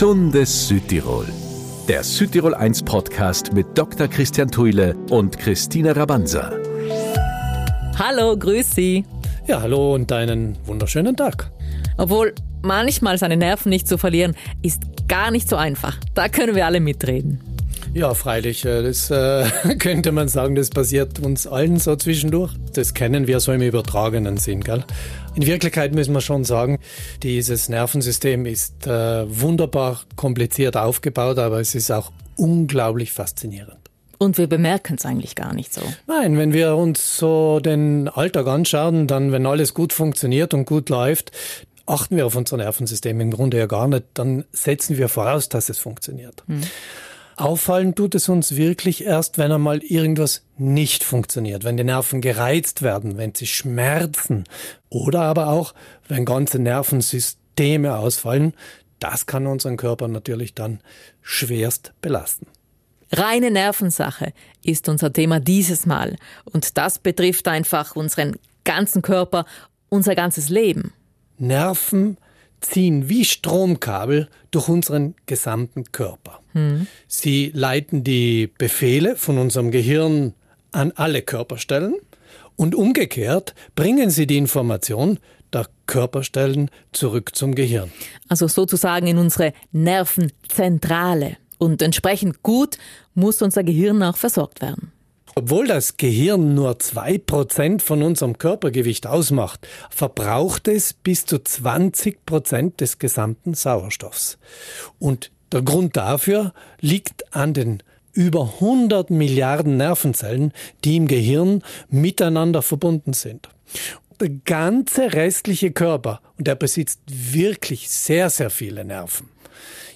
Gesundes Südtirol. Der Südtirol 1 Podcast mit Dr. Christian Thuile und Christina Rabanza. Hallo, grüß Sie. Ja, hallo und einen wunderschönen Tag. Obwohl manchmal seine Nerven nicht zu verlieren, ist gar nicht so einfach. Da können wir alle mitreden. Ja, freilich. äh, Das äh, könnte man sagen, das passiert uns allen so zwischendurch. Das kennen wir so im übertragenen Sinn, gell? In Wirklichkeit müssen wir schon sagen, dieses Nervensystem ist äh, wunderbar kompliziert aufgebaut, aber es ist auch unglaublich faszinierend. Und wir bemerken es eigentlich gar nicht so. Nein, wenn wir uns so den Alltag anschauen, dann, wenn alles gut funktioniert und gut läuft, achten wir auf unser Nervensystem im Grunde ja gar nicht. Dann setzen wir voraus, dass es funktioniert. Auffallen tut es uns wirklich erst, wenn einmal irgendwas nicht funktioniert, wenn die Nerven gereizt werden, wenn sie schmerzen oder aber auch, wenn ganze Nervensysteme ausfallen. Das kann unseren Körper natürlich dann schwerst belasten. Reine Nervensache ist unser Thema dieses Mal. Und das betrifft einfach unseren ganzen Körper, unser ganzes Leben. Nerven ziehen wie Stromkabel durch unseren gesamten Körper. Sie leiten die Befehle von unserem Gehirn an alle Körperstellen und umgekehrt bringen sie die Information der Körperstellen zurück zum Gehirn. Also sozusagen in unsere Nervenzentrale. Und entsprechend gut muss unser Gehirn auch versorgt werden. Obwohl das Gehirn nur 2% von unserem Körpergewicht ausmacht, verbraucht es bis zu 20% des gesamten Sauerstoffs. Und der Grund dafür liegt an den über 100 Milliarden Nervenzellen, die im Gehirn miteinander verbunden sind. Der ganze restliche Körper, und der besitzt wirklich sehr, sehr viele Nerven.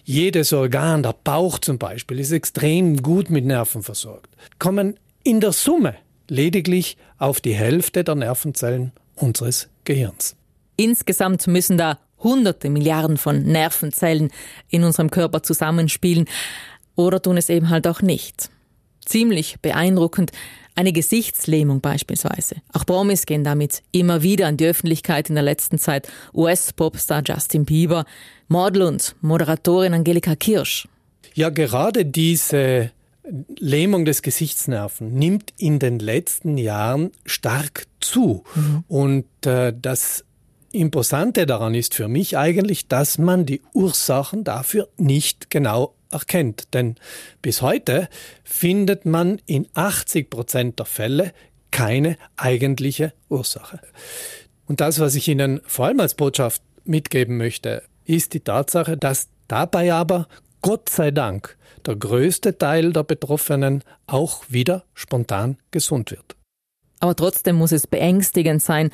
Jedes Organ, der Bauch zum Beispiel, ist extrem gut mit Nerven versorgt. Kommen in der Summe lediglich auf die Hälfte der Nervenzellen unseres Gehirns. Insgesamt müssen da hunderte Milliarden von Nervenzellen in unserem Körper zusammenspielen oder tun es eben halt auch nicht. Ziemlich beeindruckend. Eine Gesichtslähmung beispielsweise. Auch Promis gehen damit immer wieder an die Öffentlichkeit in der letzten Zeit. US-Popstar Justin Bieber, Model und Moderatorin Angelika Kirsch. Ja, gerade diese Lähmung des Gesichtsnerven nimmt in den letzten Jahren stark zu. Und äh, das Imposante daran ist für mich eigentlich, dass man die Ursachen dafür nicht genau erkennt. Denn bis heute findet man in 80 Prozent der Fälle keine eigentliche Ursache. Und das, was ich Ihnen vor allem als Botschaft mitgeben möchte, ist die Tatsache, dass dabei aber Gott sei Dank der größte Teil der Betroffenen auch wieder spontan gesund wird. Aber trotzdem muss es beängstigend sein,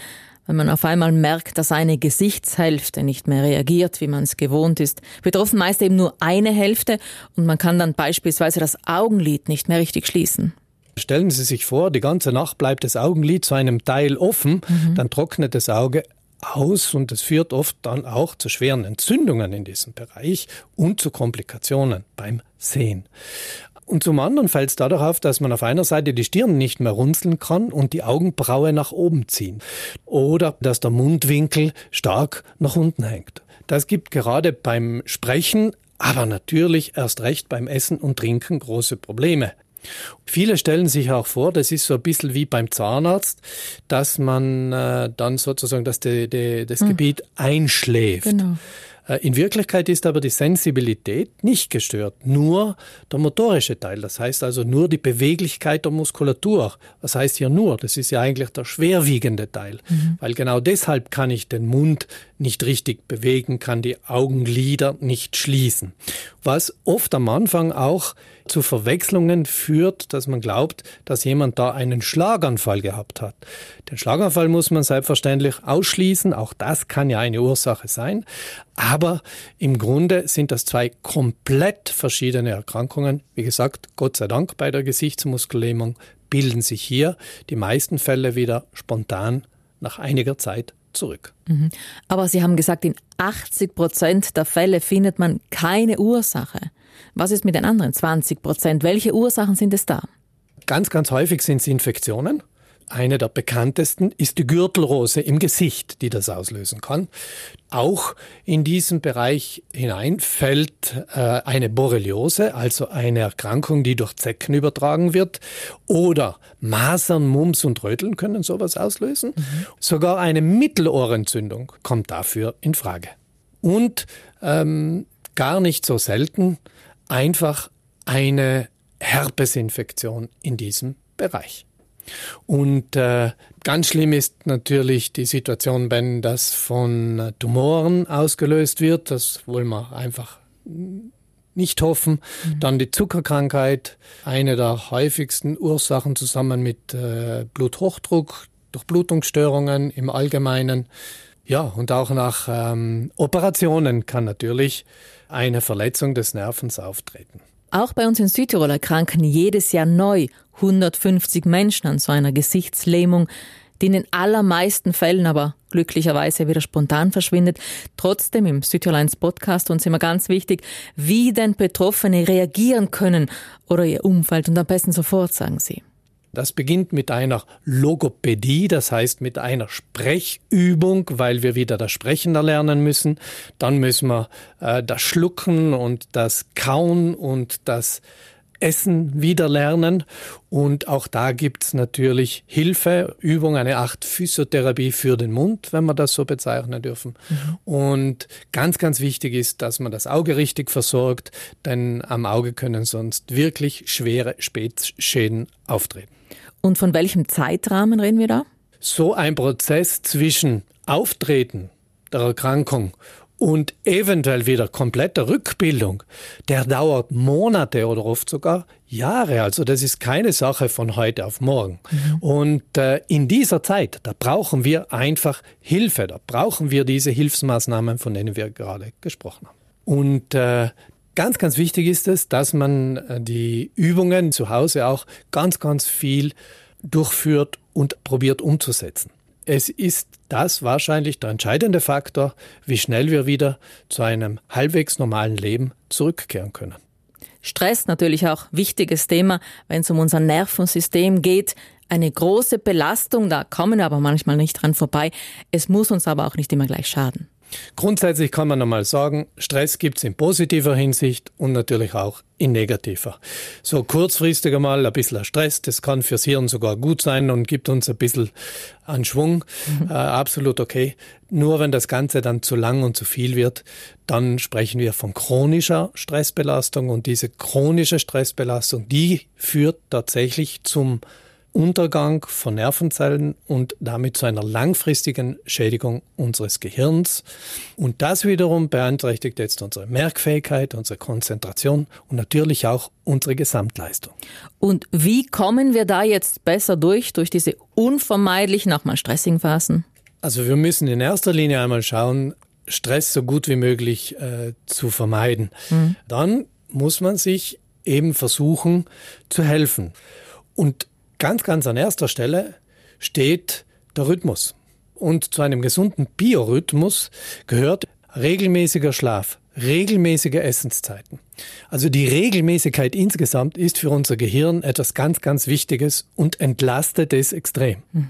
wenn man auf einmal merkt, dass eine Gesichtshälfte nicht mehr reagiert, wie man es gewohnt ist. Betroffen meist eben nur eine Hälfte und man kann dann beispielsweise das Augenlid nicht mehr richtig schließen. Stellen Sie sich vor, die ganze Nacht bleibt das Augenlid zu einem Teil offen, dann trocknet das Auge aus und es führt oft dann auch zu schweren Entzündungen in diesem Bereich und zu Komplikationen beim Sehen. Und zum anderen fällt es dadurch auf, dass man auf einer Seite die Stirn nicht mehr runzeln kann und die Augenbraue nach oben ziehen. Oder dass der Mundwinkel stark nach unten hängt. Das gibt gerade beim Sprechen, aber natürlich erst recht beim Essen und Trinken große Probleme. Viele stellen sich auch vor, das ist so ein bisschen wie beim Zahnarzt, dass man äh, dann sozusagen dass die, die, das Gebiet einschläft. Genau. Äh, In Wirklichkeit ist aber die Sensibilität nicht gestört, nur der motorische Teil. Das heißt also nur die Beweglichkeit der Muskulatur. Was heißt hier nur? Das ist ja eigentlich der schwerwiegende Teil, weil genau deshalb kann ich den Mund nicht richtig bewegen, kann die Augenlider nicht schließen. Was oft am Anfang auch zu Verwechslungen führt, dass man glaubt, dass jemand da einen Schlaganfall gehabt hat. Den Schlaganfall muss man selbstverständlich ausschließen, auch das kann ja eine Ursache sein, aber im Grunde sind das zwei komplett verschiedene Erkrankungen. Wie gesagt, Gott sei Dank bei der Gesichtsmuskellähmung bilden sich hier die meisten Fälle wieder spontan nach einiger Zeit zurück. Aber Sie haben gesagt, in 80 Prozent der Fälle findet man keine Ursache. Was ist mit den anderen 20 Prozent? Welche Ursachen sind es da? Ganz, ganz häufig sind es Infektionen. eine der bekanntesten ist die Gürtelrose im Gesicht, die das auslösen kann. Auch in diesen Bereich hinein fällt äh, eine Borreliose, also eine Erkrankung, die durch Zecken übertragen wird. Oder Masern, Mumps und Röteln können sowas auslösen. Mhm. Sogar eine Mittelohrentzündung kommt dafür in Frage. Und ähm, gar nicht so selten einfach eine Herpesinfektion in diesem Bereich. Und äh, ganz schlimm ist natürlich die Situation, wenn das von Tumoren ausgelöst wird. Das wollen wir einfach nicht hoffen. Mhm. Dann die Zuckerkrankheit, eine der häufigsten Ursachen zusammen mit äh, Bluthochdruck, Durchblutungsstörungen im Allgemeinen. Ja, und auch nach ähm, Operationen kann natürlich eine Verletzung des Nervens auftreten. Auch bei uns in Südtirol erkranken jedes Jahr neu 150 Menschen an so einer Gesichtslähmung, die in den allermeisten Fällen aber glücklicherweise wieder spontan verschwindet. Trotzdem im Südtirol Podcast uns immer ganz wichtig, wie denn Betroffene reagieren können oder ihr Umfeld und am besten sofort, sagen Sie. Das beginnt mit einer Logopädie, das heißt mit einer Sprechübung, weil wir wieder das Sprechen erlernen müssen. Dann müssen wir äh, das Schlucken und das Kauen und das Essen wieder lernen. Und auch da gibt's natürlich Hilfe, Übung, eine Art Physiotherapie für den Mund, wenn wir das so bezeichnen dürfen. Mhm. Und ganz, ganz wichtig ist, dass man das Auge richtig versorgt, denn am Auge können sonst wirklich schwere Spätschäden auftreten. Und von welchem Zeitrahmen reden wir da? So ein Prozess zwischen Auftreten der Erkrankung und eventuell wieder kompletter Rückbildung, der dauert Monate oder oft sogar Jahre. Also das ist keine Sache von heute auf morgen. Mhm. Und äh, in dieser Zeit, da brauchen wir einfach Hilfe, da brauchen wir diese Hilfsmaßnahmen, von denen wir gerade gesprochen haben. Und äh, Ganz, ganz wichtig ist es, dass man äh, die Übungen zu Hause auch ganz, ganz viel durchführt und probiert umzusetzen. Es ist das wahrscheinlich der entscheidende Faktor, wie schnell wir wieder zu einem halbwegs normalen Leben zurückkehren können. Stress natürlich auch wichtiges Thema, wenn es um unser Nervensystem geht. Eine große Belastung, da kommen wir aber manchmal nicht dran vorbei. Es muss uns aber auch nicht immer gleich schaden. Grundsätzlich kann man einmal sagen, Stress gibt es in positiver Hinsicht und natürlich auch in negativer. So kurzfristig einmal ein bisschen Stress, das kann fürs Hirn sogar gut sein und gibt uns ein bisschen an Schwung. Mhm. Äh, absolut okay. Nur wenn das Ganze dann zu lang und zu viel wird, dann sprechen wir von chronischer Stressbelastung und diese chronische Stressbelastung, die führt tatsächlich zum Untergang von Nervenzellen und damit zu einer langfristigen Schädigung unseres Gehirns. Und das wiederum beeinträchtigt jetzt unsere Merkfähigkeit, unsere Konzentration und natürlich auch unsere Gesamtleistung. Und wie kommen wir da jetzt besser durch, durch diese unvermeidlichen, auch mal stressigen Phasen? Also wir müssen in erster Linie einmal schauen, Stress so gut wie möglich äh, zu vermeiden. Mhm. Dann muss man sich eben versuchen zu helfen. Und Ganz, ganz an erster Stelle steht der Rhythmus. Und zu einem gesunden Biorhythmus gehört regelmäßiger Schlaf, regelmäßige Essenszeiten. Also die Regelmäßigkeit insgesamt ist für unser Gehirn etwas ganz, ganz Wichtiges und entlastet es extrem. Mhm.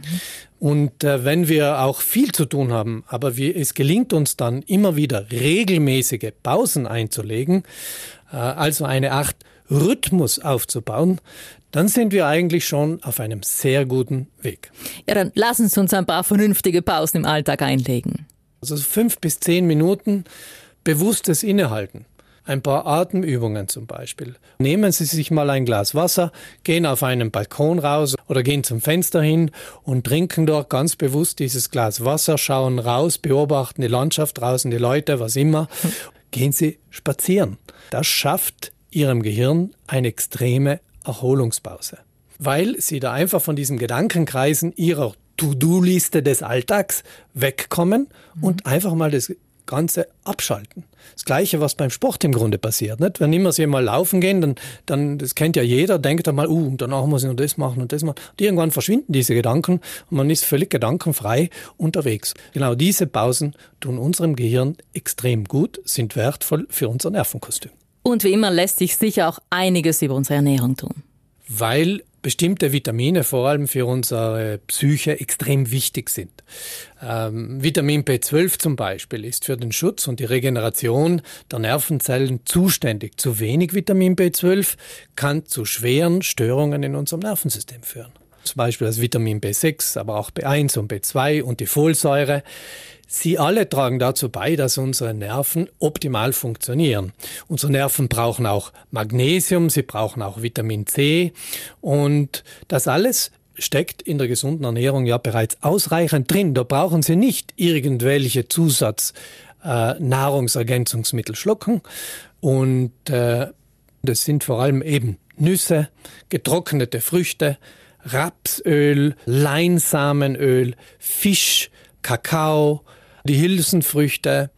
Und äh, wenn wir auch viel zu tun haben, aber wie, es gelingt uns dann immer wieder regelmäßige Pausen einzulegen, äh, also eine Art Rhythmus aufzubauen, dann sind wir eigentlich schon auf einem sehr guten Weg. Ja, dann lassen Sie uns ein paar vernünftige Pausen im Alltag einlegen. Also fünf bis zehn Minuten bewusstes Innehalten. Ein paar Atemübungen zum Beispiel. Nehmen Sie sich mal ein Glas Wasser, gehen auf einen Balkon raus oder gehen zum Fenster hin und trinken dort ganz bewusst dieses Glas Wasser, schauen raus, beobachten die Landschaft draußen, die Leute, was immer. Gehen Sie spazieren. Das schafft Ihrem Gehirn eine extreme Erholungspause, weil sie da einfach von diesen Gedankenkreisen ihrer To-Do-Liste des Alltags wegkommen mhm. und einfach mal das Ganze abschalten. Das Gleiche, was beim Sport im Grunde passiert. Nicht? Wenn immer sie mal laufen gehen, dann, dann, das kennt ja jeder, denkt einmal, uh, danach muss ich noch das machen und das machen. Und irgendwann verschwinden diese Gedanken und man ist völlig gedankenfrei unterwegs. Genau diese Pausen tun unserem Gehirn extrem gut, sind wertvoll für unser Nervenkostüm. Und wie immer lässt sich sicher auch einiges über unsere Ernährung tun. Weil bestimmte Vitamine vor allem für unsere Psyche extrem wichtig sind. Ähm, Vitamin B12 zum Beispiel ist für den Schutz und die Regeneration der Nervenzellen zuständig. Zu wenig Vitamin B12 kann zu schweren Störungen in unserem Nervensystem führen. Zum Beispiel das Vitamin B6, aber auch B1 und B2 und die Folsäure. Sie alle tragen dazu bei, dass unsere Nerven optimal funktionieren. Unsere Nerven brauchen auch Magnesium, sie brauchen auch Vitamin C und das alles steckt in der gesunden Ernährung ja bereits ausreichend drin. Da brauchen Sie nicht irgendwelche Zusatznahrungsergänzungsmittel äh, schlucken. Und äh, das sind vor allem eben Nüsse, getrocknete Früchte, Rapsöl, Leinsamenöl, Fisch, Kakao, die Hülsenfrüchte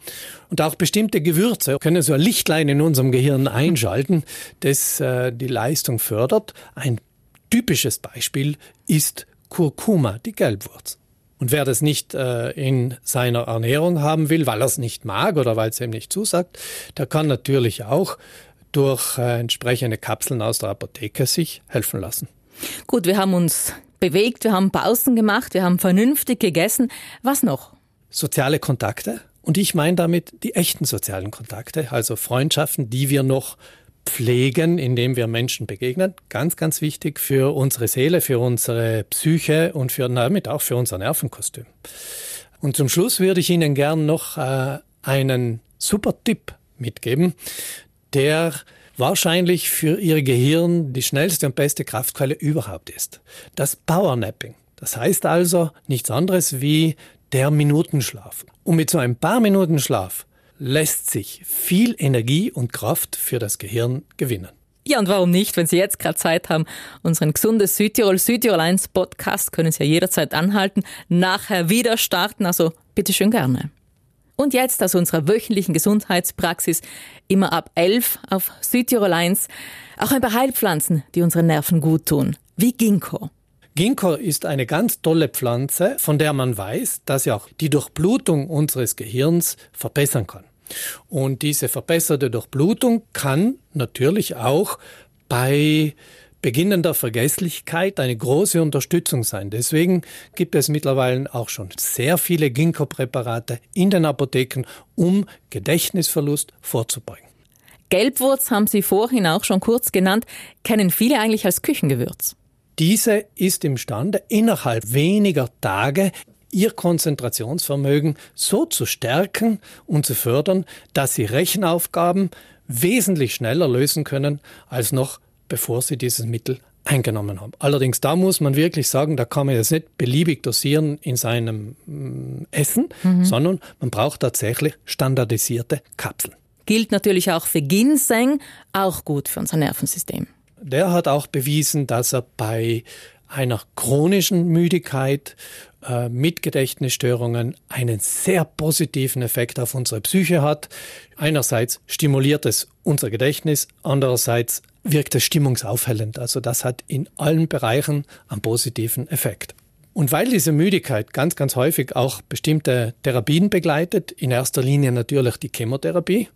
und auch bestimmte Gewürze können so ein Lichtlein in unserem Gehirn einschalten, das äh, die Leistung fördert. Ein typisches Beispiel ist Kurkuma, die Gelbwurz. Und wer das nicht äh, in seiner Ernährung haben will, weil er es nicht mag oder weil es ihm nicht zusagt, der kann natürlich auch durch äh, entsprechende Kapseln aus der Apotheke sich helfen lassen. Gut, wir haben uns bewegt, wir haben Pausen gemacht, wir haben vernünftig gegessen. Was noch? Soziale Kontakte. Und ich meine damit die echten sozialen Kontakte, also Freundschaften, die wir noch pflegen, indem wir Menschen begegnen. Ganz, ganz wichtig für unsere Seele, für unsere Psyche und für, damit auch für unser Nervenkostüm. Und zum Schluss würde ich Ihnen gern noch äh, einen super Tipp mitgeben, der wahrscheinlich für Ihr Gehirn die schnellste und beste Kraftquelle überhaupt ist. Das Powernapping. Das heißt also nichts anderes wie der Minutenschlaf. Und mit so ein paar Minuten Schlaf lässt sich viel Energie und Kraft für das Gehirn gewinnen. Ja, und warum nicht, wenn Sie jetzt gerade Zeit haben? Unseren gesundes Südtirol, Südtirol 1 Podcast können Sie ja jederzeit anhalten, nachher wieder starten, also bitteschön gerne. Und jetzt aus unserer wöchentlichen Gesundheitspraxis immer ab 11 auf Südtirol 1 auch ein paar Heilpflanzen, die unseren Nerven gut tun, wie Ginkgo. Ginkgo ist eine ganz tolle Pflanze, von der man weiß, dass sie auch die Durchblutung unseres Gehirns verbessern kann. Und diese verbesserte Durchblutung kann natürlich auch bei beginnender Vergesslichkeit eine große Unterstützung sein. Deswegen gibt es mittlerweile auch schon sehr viele Ginkgo-Präparate in den Apotheken, um Gedächtnisverlust vorzubeugen. Gelbwurz haben Sie vorhin auch schon kurz genannt, kennen viele eigentlich als Küchengewürz. Diese ist imstande, innerhalb weniger Tage ihr Konzentrationsvermögen so zu stärken und zu fördern, dass sie Rechenaufgaben wesentlich schneller lösen können als noch bevor sie dieses Mittel eingenommen haben. Allerdings da muss man wirklich sagen, da kann man jetzt nicht beliebig dosieren in seinem mm, Essen, mhm. sondern man braucht tatsächlich standardisierte Kapseln. Gilt natürlich auch für Ginseng, auch gut für unser Nervensystem. Der hat auch bewiesen, dass er bei einer chronischen Müdigkeit äh, mit Gedächtnisstörungen einen sehr positiven Effekt auf unsere Psyche hat. Einerseits stimuliert es unser Gedächtnis, andererseits wirkt es stimmungsaufhellend. Also das hat in allen Bereichen einen positiven Effekt. Und weil diese Müdigkeit ganz, ganz häufig auch bestimmte Therapien begleitet, in erster Linie natürlich die Chemotherapie,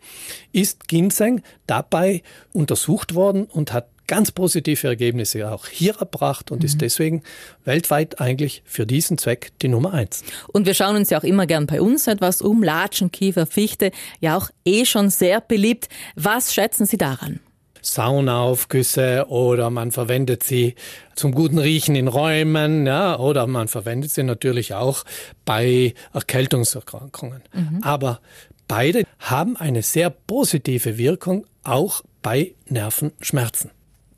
ist Ginseng dabei untersucht worden und hat ganz positive Ergebnisse auch hier erbracht und mhm. ist deswegen weltweit eigentlich für diesen Zweck die Nummer eins. Und wir schauen uns ja auch immer gern bei uns etwas um. Latschen, Kiefer, Fichte, ja auch eh schon sehr beliebt. Was schätzen Sie daran? Saunaaufgüsse oder man verwendet sie zum guten Riechen in Räumen, ja, oder man verwendet sie natürlich auch bei Erkältungserkrankungen. Mhm. Aber beide haben eine sehr positive Wirkung auch bei Nervenschmerzen.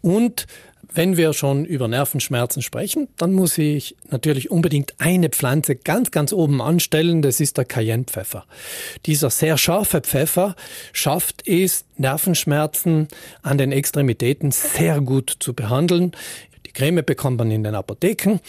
Und wenn wir schon über Nervenschmerzen sprechen, dann muss ich natürlich unbedingt eine Pflanze ganz, ganz oben anstellen. Das ist der Cayennepfeffer. Dieser sehr scharfe Pfeffer schafft es, Nervenschmerzen an den Extremitäten sehr gut zu behandeln. Die Creme bekommt man in den Apotheken,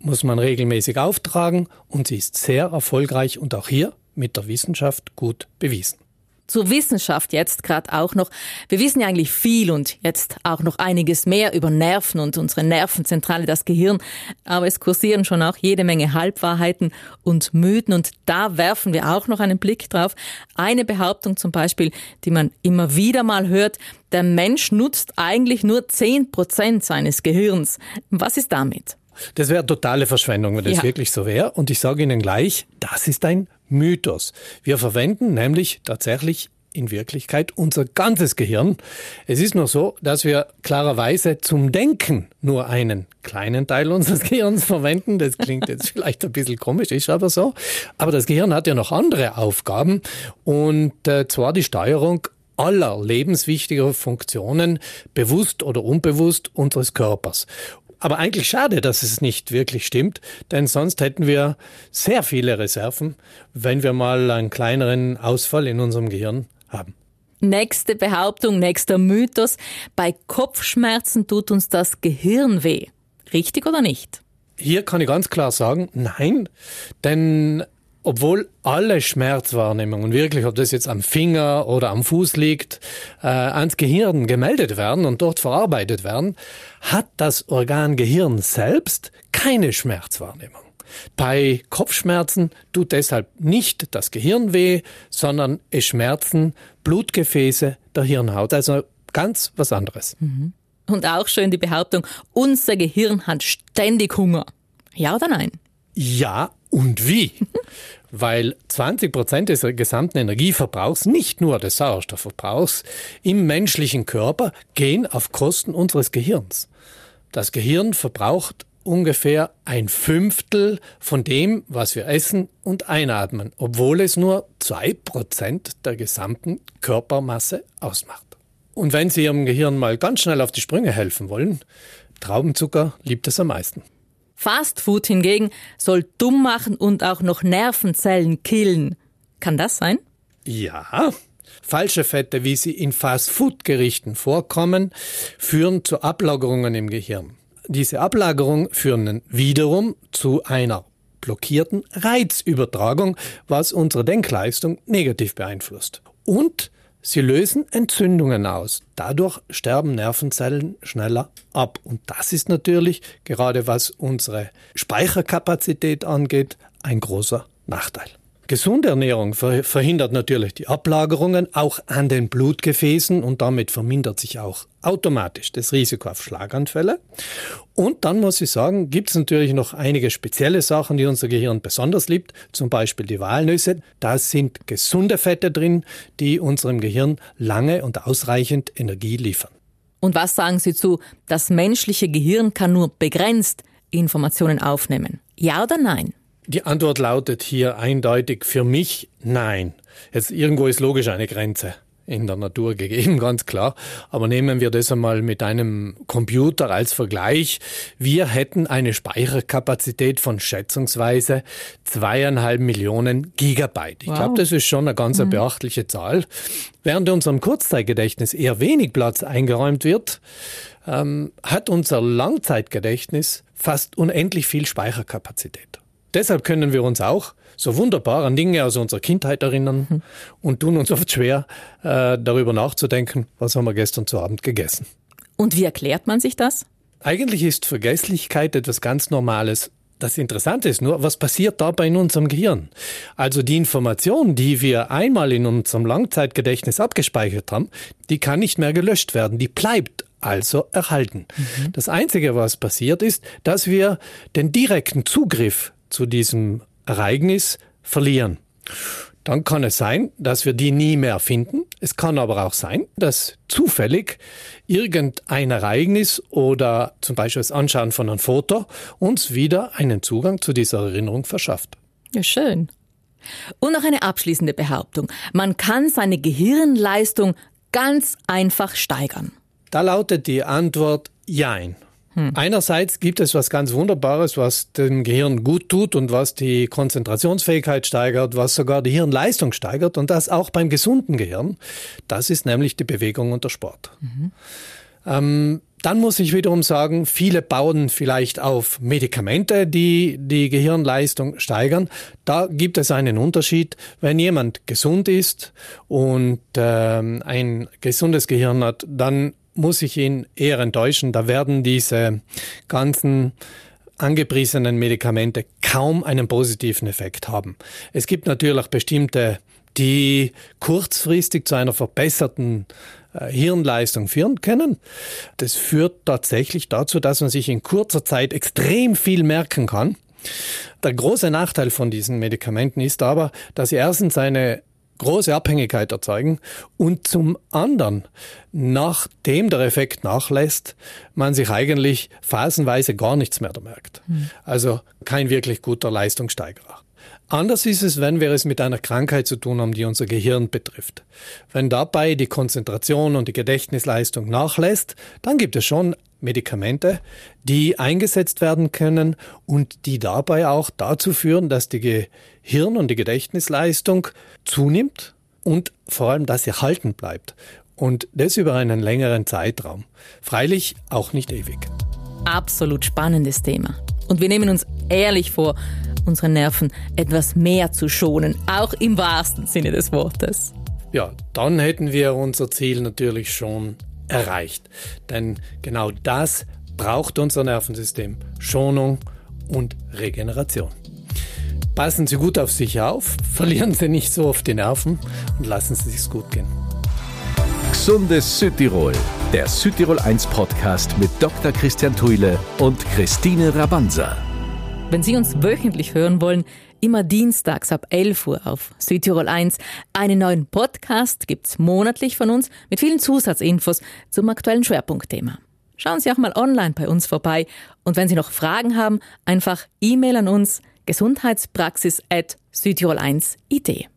muss man regelmäßig auftragen und sie ist sehr erfolgreich und auch hier mit der Wissenschaft gut bewiesen. Zur Wissenschaft jetzt gerade auch noch. Wir wissen ja eigentlich viel und jetzt auch noch einiges mehr über Nerven und unsere Nervenzentrale, das Gehirn. Aber es kursieren schon auch jede Menge Halbwahrheiten und Mythen und da werfen wir auch noch einen Blick drauf. Eine Behauptung zum Beispiel, die man immer wieder mal hört, der Mensch nutzt eigentlich nur zehn Prozent seines Gehirns. Was ist damit? Das wäre totale Verschwendung, wenn das ja. wirklich so wäre. Und ich sage Ihnen gleich, das ist ein Mythos. Wir verwenden nämlich tatsächlich in Wirklichkeit unser ganzes Gehirn. Es ist nur so, dass wir klarerweise zum Denken nur einen kleinen Teil unseres Gehirns verwenden. Das klingt jetzt vielleicht ein bisschen komisch, ist aber so. Aber das Gehirn hat ja noch andere Aufgaben und äh, zwar die Steuerung aller lebenswichtiger Funktionen, bewusst oder unbewusst, unseres Körpers. Aber eigentlich schade, dass es nicht wirklich stimmt, denn sonst hätten wir sehr viele Reserven, wenn wir mal einen kleineren Ausfall in unserem Gehirn haben. Nächste Behauptung, nächster Mythos. Bei Kopfschmerzen tut uns das Gehirn weh. Richtig oder nicht? Hier kann ich ganz klar sagen, nein, denn obwohl alle Schmerzwahrnehmungen, wirklich, ob das jetzt am Finger oder am Fuß liegt, äh, ans Gehirn gemeldet werden und dort verarbeitet werden, hat das Organ Gehirn selbst keine Schmerzwahrnehmung. Bei Kopfschmerzen tut deshalb nicht das Gehirn weh, sondern es schmerzen Blutgefäße der Hirnhaut. Also ganz was anderes. Mhm. Und auch schön die Behauptung, unser Gehirn hat ständig Hunger. Ja oder nein? Ja und wie? Weil 20 Prozent des gesamten Energieverbrauchs, nicht nur des Sauerstoffverbrauchs, im menschlichen Körper gehen auf Kosten unseres Gehirns. Das Gehirn verbraucht ungefähr ein Fünftel von dem, was wir essen und einatmen, obwohl es nur zwei Prozent der gesamten Körpermasse ausmacht. Und wenn Sie Ihrem Gehirn mal ganz schnell auf die Sprünge helfen wollen, Traubenzucker liebt es am meisten. Fastfood hingegen soll dumm machen und auch noch Nervenzellen killen. Kann das sein? Ja. Falsche Fette, wie sie in Fastfood-Gerichten vorkommen, führen zu Ablagerungen im Gehirn. Diese Ablagerungen führen wiederum zu einer blockierten Reizübertragung, was unsere Denkleistung negativ beeinflusst. Und Sie lösen Entzündungen aus. Dadurch sterben Nervenzellen schneller ab. Und das ist natürlich, gerade was unsere Speicherkapazität angeht, ein großer Nachteil. Gesunde Ernährung verhindert natürlich die Ablagerungen auch an den Blutgefäßen und damit vermindert sich auch automatisch das Risiko auf Schlaganfälle. Und dann muss ich sagen, gibt es natürlich noch einige spezielle Sachen, die unser Gehirn besonders liebt, zum Beispiel die Walnüsse. Da sind gesunde Fette drin, die unserem Gehirn lange und ausreichend Energie liefern. Und was sagen Sie zu, das menschliche Gehirn kann nur begrenzt Informationen aufnehmen? Ja oder nein? Die Antwort lautet hier eindeutig für mich nein. Jetzt irgendwo ist logisch eine Grenze in der Natur gegeben, ganz klar. Aber nehmen wir das einmal mit einem Computer als Vergleich. Wir hätten eine Speicherkapazität von schätzungsweise zweieinhalb Millionen Gigabyte. Ich wow. glaube, das ist schon eine ganz mhm. beachtliche Zahl. Während unserem Kurzzeitgedächtnis eher wenig Platz eingeräumt wird, ähm, hat unser Langzeitgedächtnis fast unendlich viel Speicherkapazität. Deshalb können wir uns auch so wunderbar an Dinge aus unserer Kindheit erinnern mhm. und tun uns oft schwer, äh, darüber nachzudenken, was haben wir gestern zu Abend gegessen. Und wie erklärt man sich das? Eigentlich ist Vergesslichkeit etwas ganz Normales. Das Interessante ist nur, was passiert dabei in unserem Gehirn? Also die Information, die wir einmal in unserem Langzeitgedächtnis abgespeichert haben, die kann nicht mehr gelöscht werden, die bleibt also erhalten. Mhm. Das Einzige, was passiert, ist, dass wir den direkten Zugriff zu diesem Ereignis verlieren. Dann kann es sein, dass wir die nie mehr finden. Es kann aber auch sein, dass zufällig irgendein Ereignis oder zum Beispiel das Anschauen von einem Foto uns wieder einen Zugang zu dieser Erinnerung verschafft. Ja, schön. Und noch eine abschließende Behauptung. Man kann seine Gehirnleistung ganz einfach steigern. Da lautet die Antwort Jein. Hm. Einerseits gibt es was ganz Wunderbares, was dem Gehirn gut tut und was die Konzentrationsfähigkeit steigert, was sogar die Hirnleistung steigert und das auch beim gesunden Gehirn. Das ist nämlich die Bewegung und der Sport. Mhm. Ähm, Dann muss ich wiederum sagen, viele bauen vielleicht auf Medikamente, die die Gehirnleistung steigern. Da gibt es einen Unterschied. Wenn jemand gesund ist und ähm, ein gesundes Gehirn hat, dann muss ich ihn eher enttäuschen. Da werden diese ganzen angepriesenen Medikamente kaum einen positiven Effekt haben. Es gibt natürlich bestimmte, die kurzfristig zu einer verbesserten äh, Hirnleistung führen können. Das führt tatsächlich dazu, dass man sich in kurzer Zeit extrem viel merken kann. Der große Nachteil von diesen Medikamenten ist aber, dass sie erstens eine große Abhängigkeit erzeugen und zum anderen, nachdem der Effekt nachlässt, man sich eigentlich phasenweise gar nichts mehr merkt. Mhm. Also kein wirklich guter Leistungssteigerer. Anders ist es, wenn wir es mit einer Krankheit zu tun haben, die unser Gehirn betrifft. Wenn dabei die Konzentration und die Gedächtnisleistung nachlässt, dann gibt es schon Medikamente, die eingesetzt werden können und die dabei auch dazu führen, dass die Gehirn- und die Gedächtnisleistung zunimmt und vor allem, dass sie halten bleibt. Und das über einen längeren Zeitraum. Freilich auch nicht ewig. Absolut spannendes Thema. Und wir nehmen uns ehrlich vor, unsere Nerven etwas mehr zu schonen, auch im wahrsten Sinne des Wortes. Ja, dann hätten wir unser Ziel natürlich schon erreicht. Denn genau das braucht unser Nervensystem. Schonung und Regeneration. Passen Sie gut auf sich auf, verlieren Sie nicht so oft die Nerven und lassen Sie sich's gut gehen. Gesundes Südtirol, der Südtirol 1 Podcast mit Dr. Christian Thuile und Christine Rabanza. Wenn Sie uns wöchentlich hören wollen, immer dienstags ab 11 Uhr auf Südtirol 1. Einen neuen Podcast gibt's monatlich von uns mit vielen Zusatzinfos zum aktuellen Schwerpunktthema. Schauen Sie auch mal online bei uns vorbei und wenn Sie noch Fragen haben, einfach E-Mail an uns gesundheitspraxis at südtirol1.it.